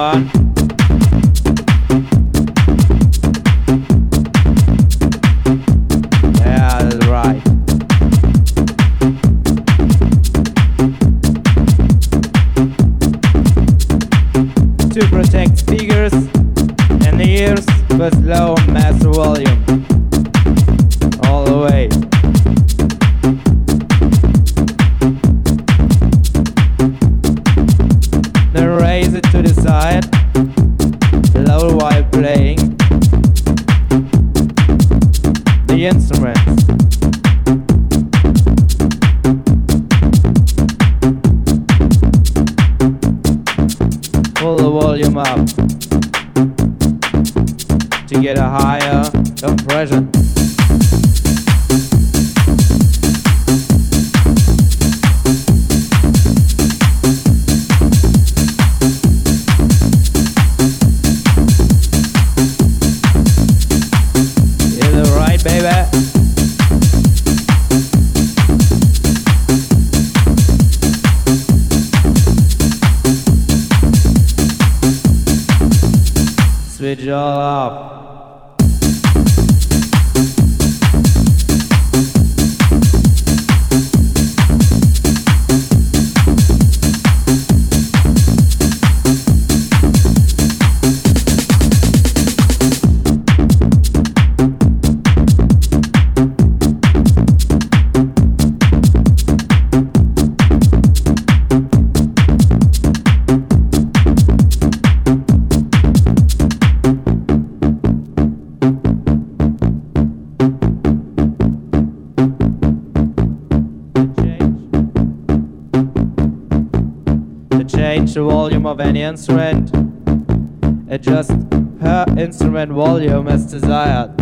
HS. the volume of any instrument. Adjust her instrument volume as desired.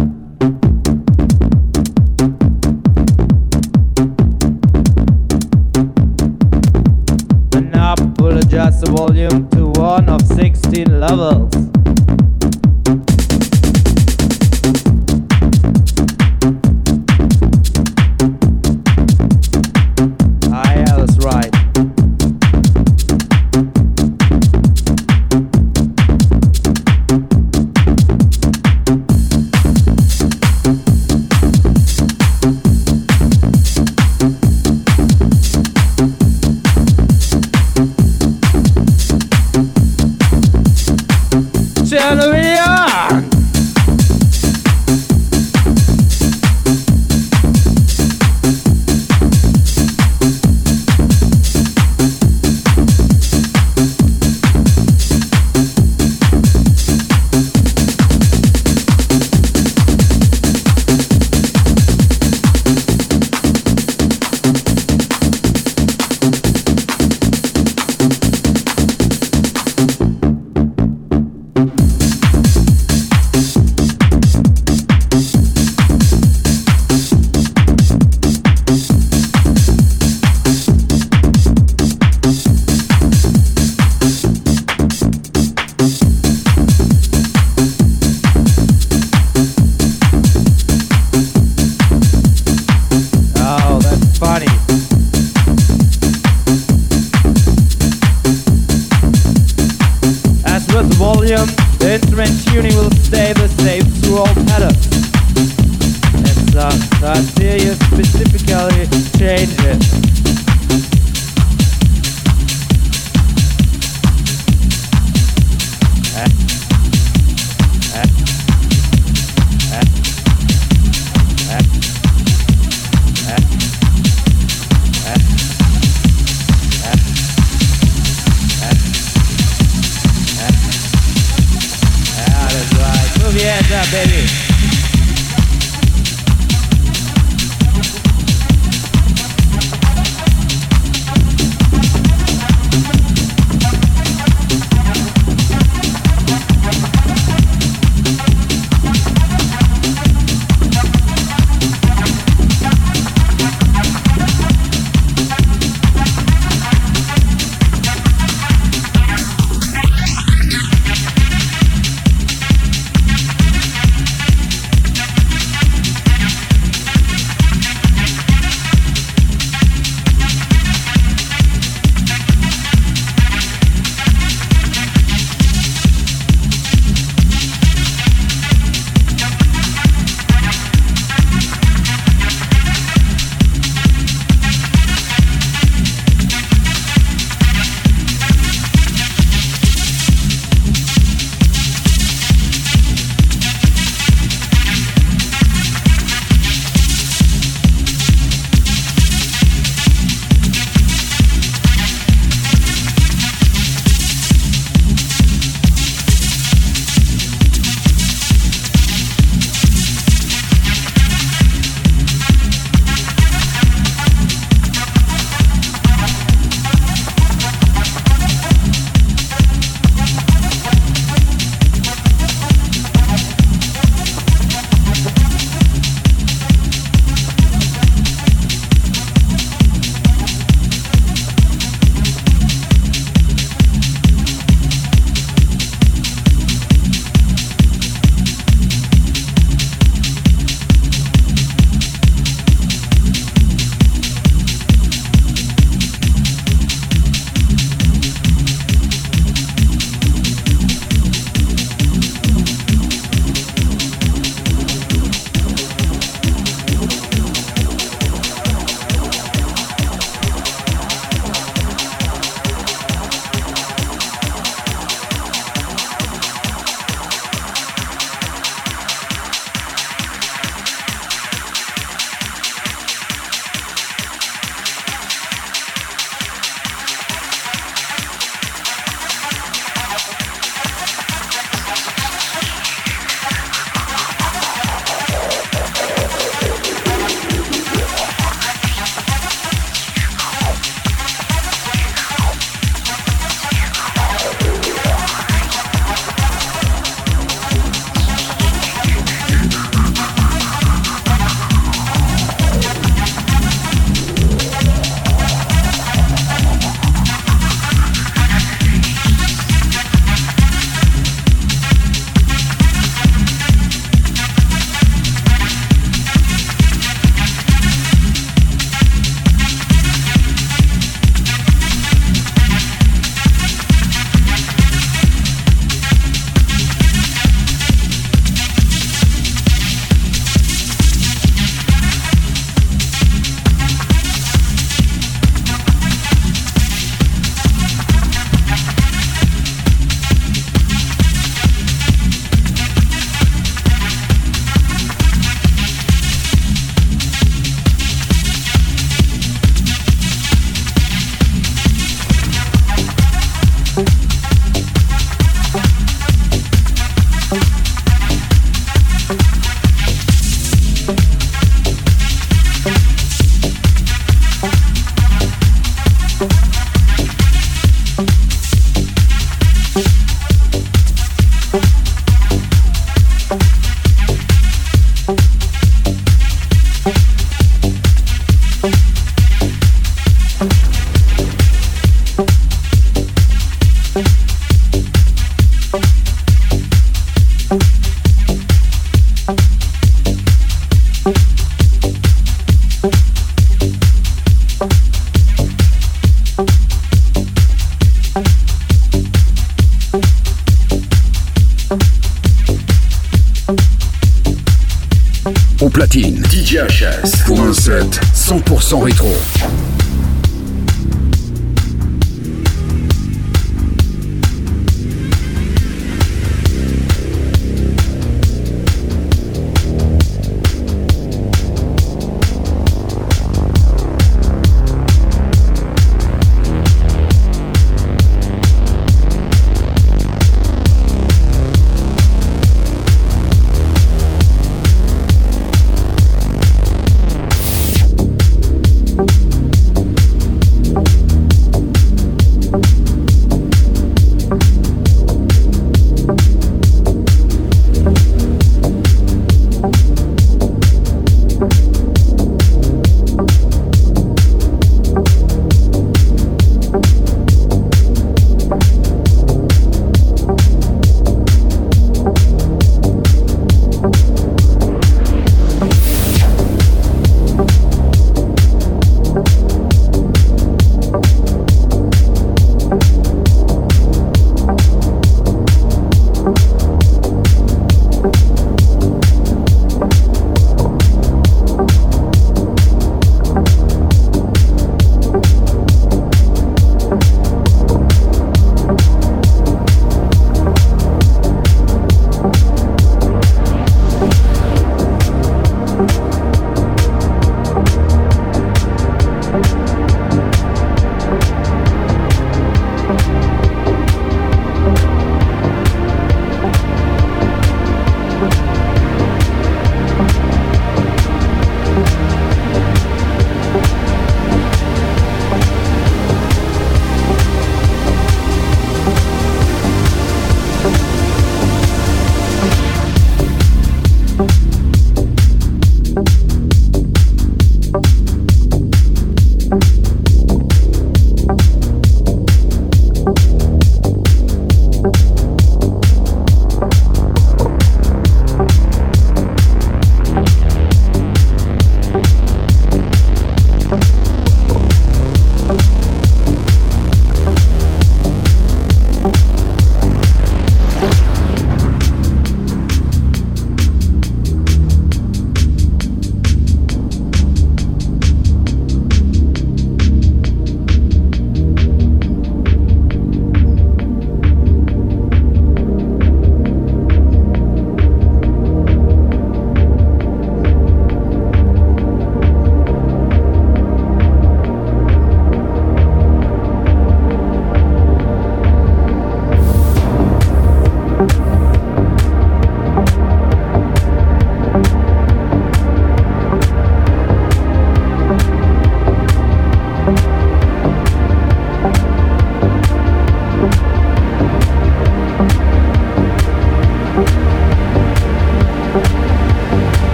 100% rétro.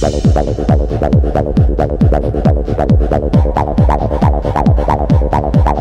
Thank you.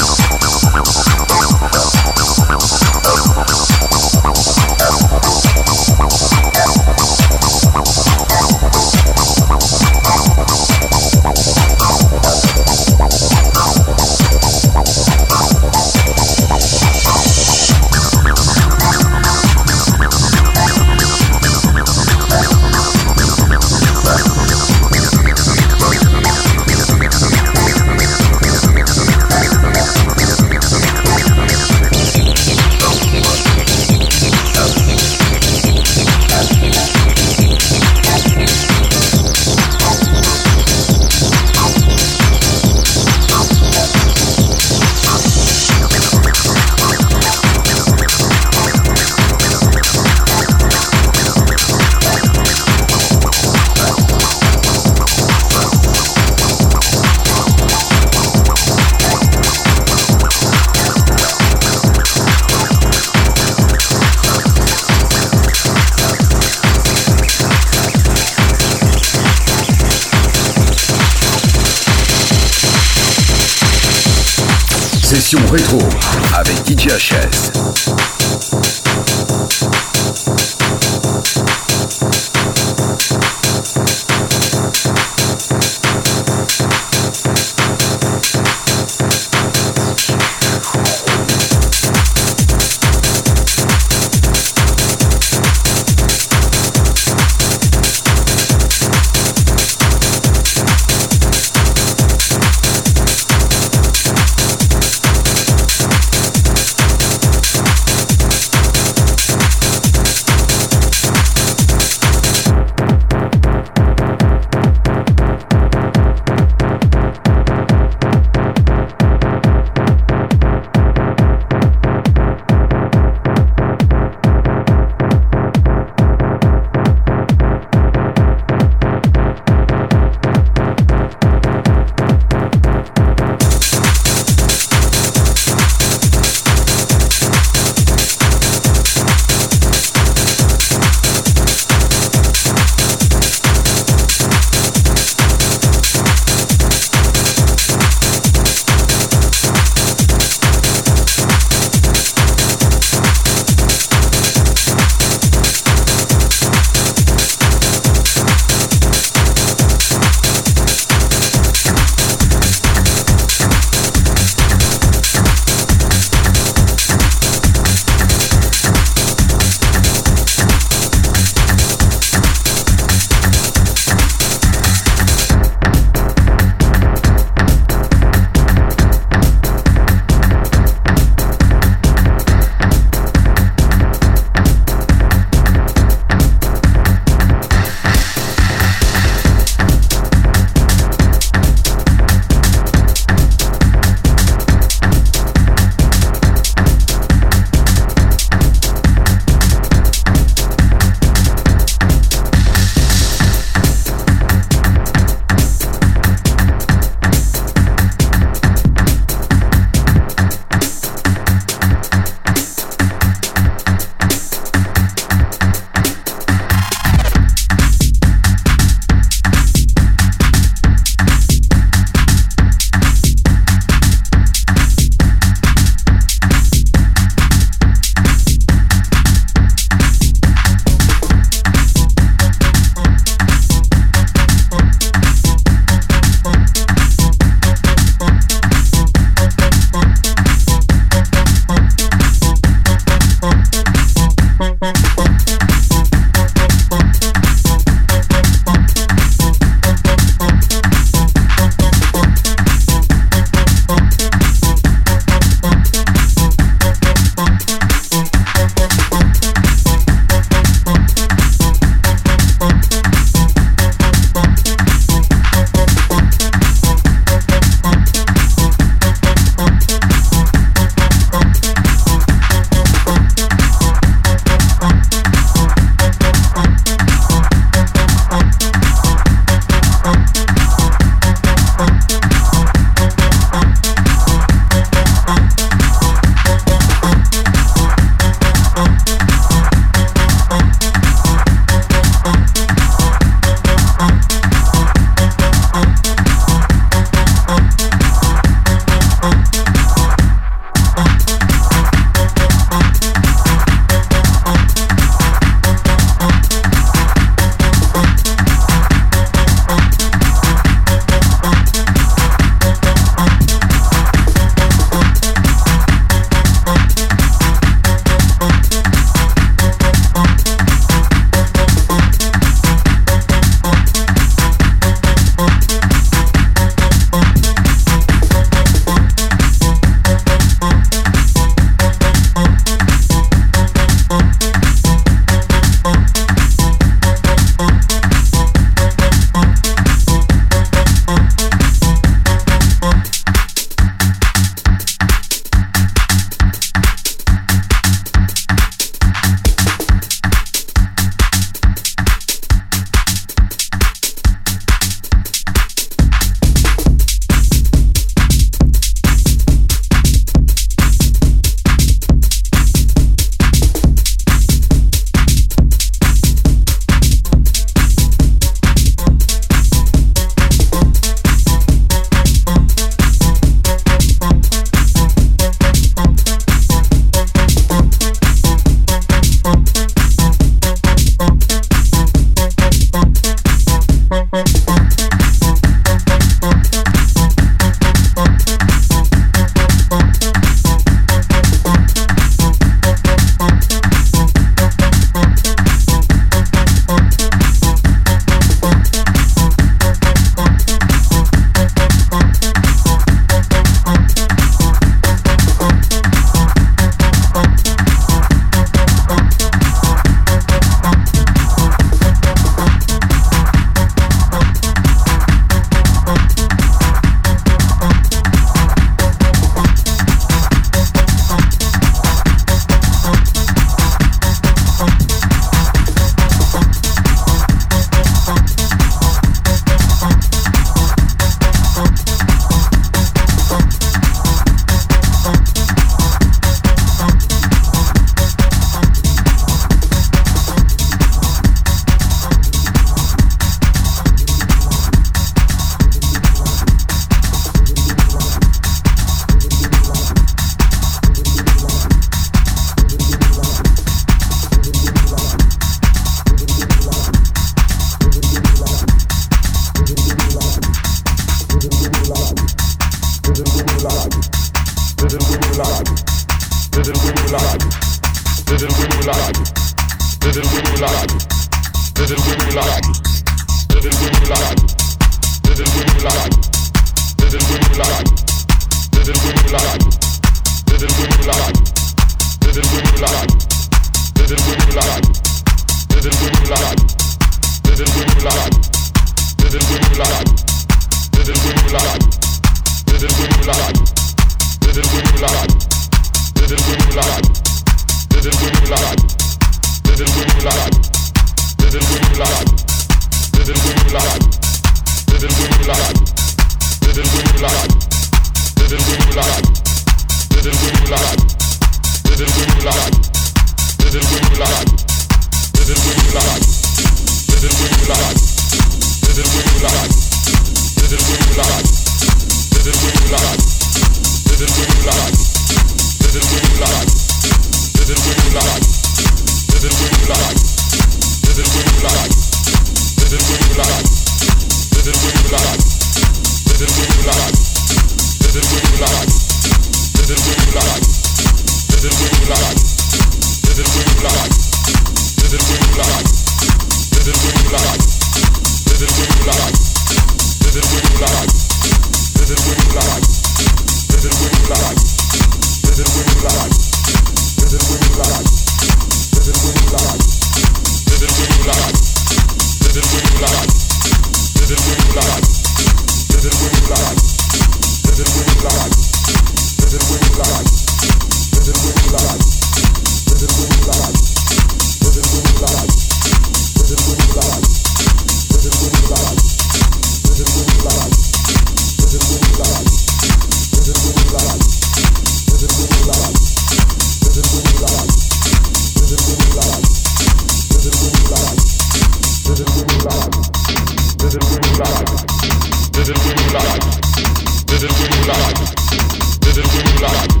rock.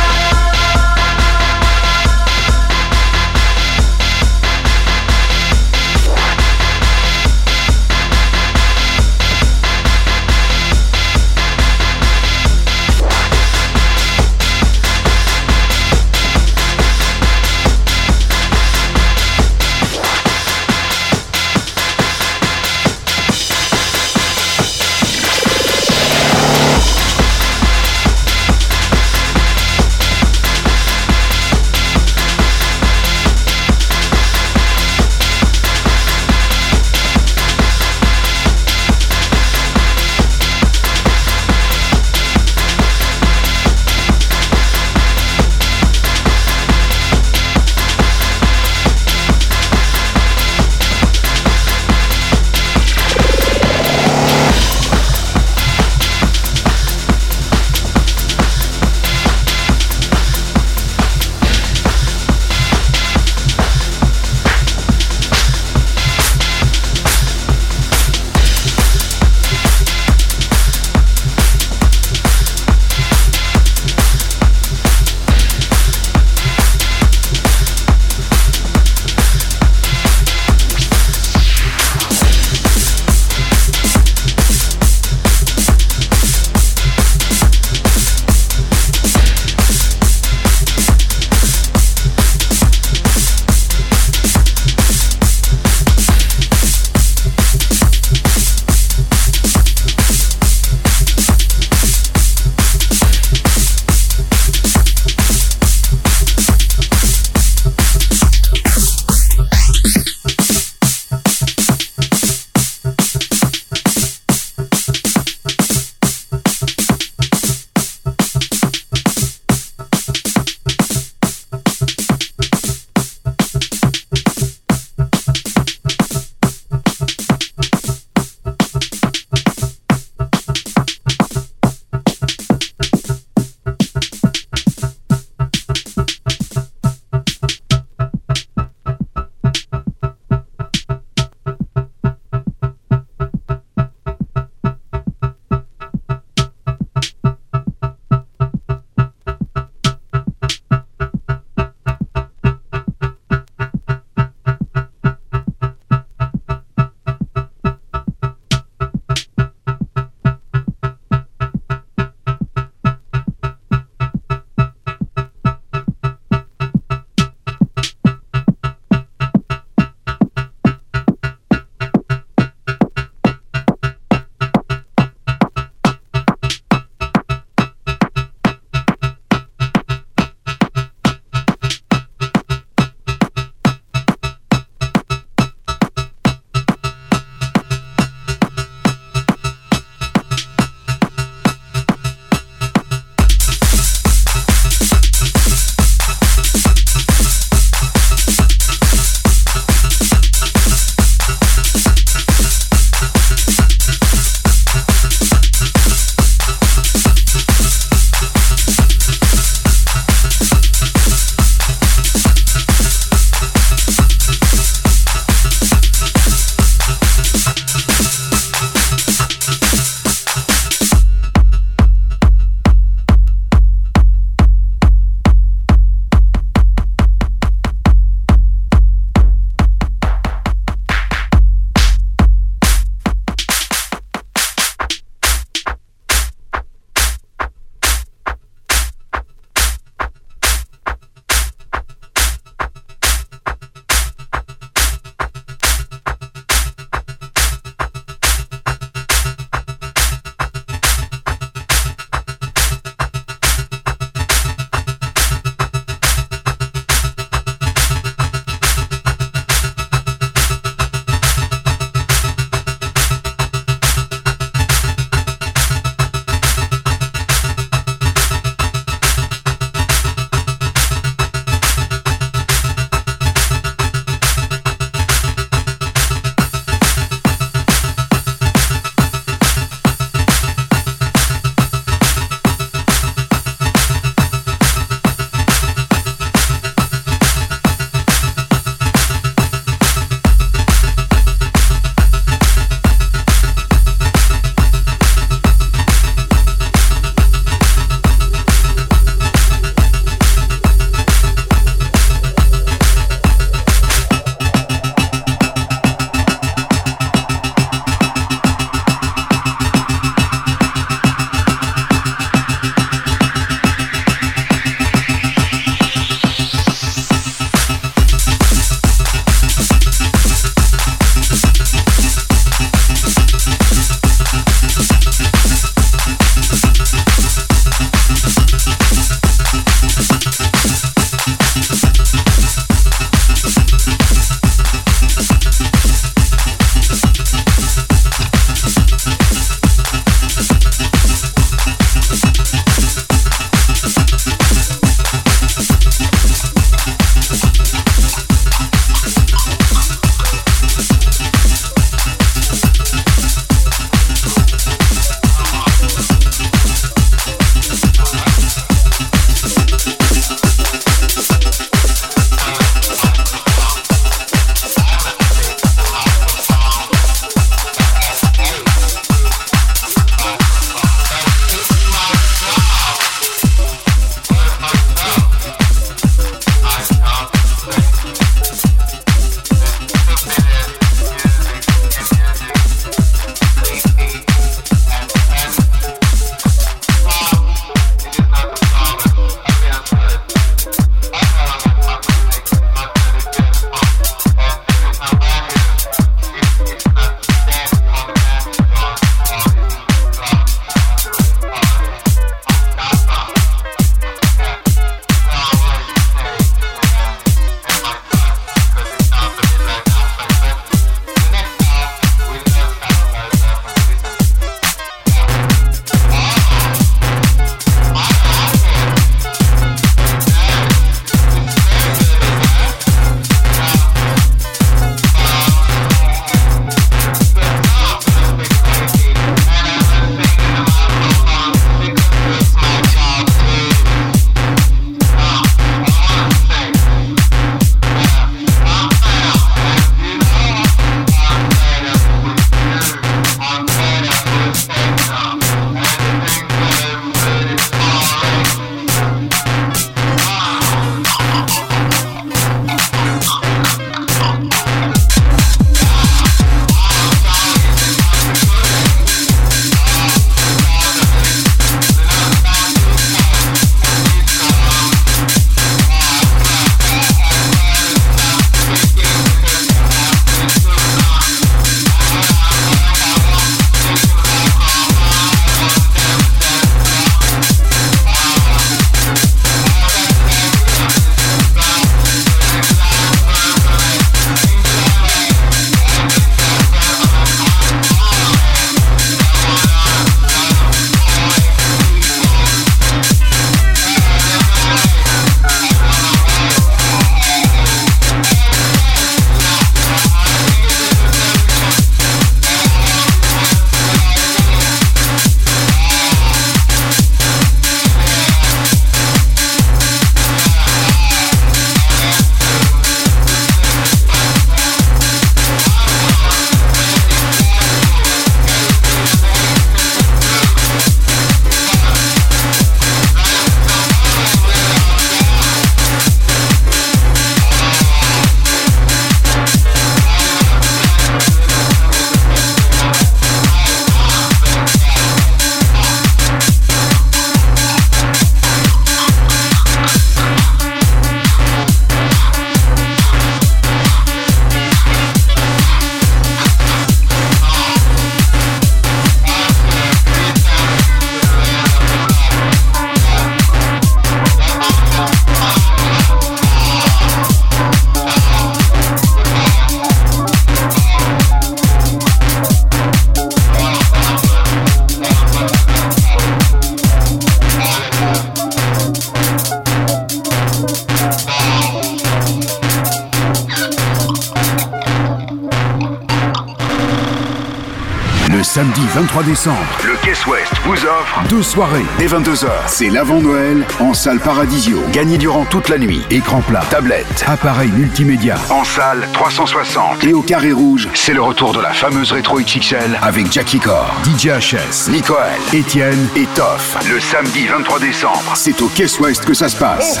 23 décembre, le Caisse Ouest vous offre deux soirées dès 22h. C'est l'avant-Noël en salle Paradisio. Gagné durant toute la nuit. Écran plat, Tablette. appareil multimédia, En salle 360. Et au carré rouge, c'est le retour de la fameuse rétro XXL avec Jackie Core, DJ HS, Nicoël Étienne et Toff. Le samedi 23 décembre. C'est au Caisse Ouest que ça se passe.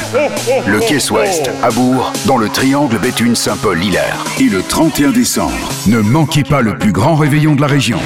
Le Caisse Ouest, à Bourg, dans le triangle Béthune-Saint-Paul-Hilaire. Et le 31 décembre, Ne manquez pas le plus grand réveillon de la région.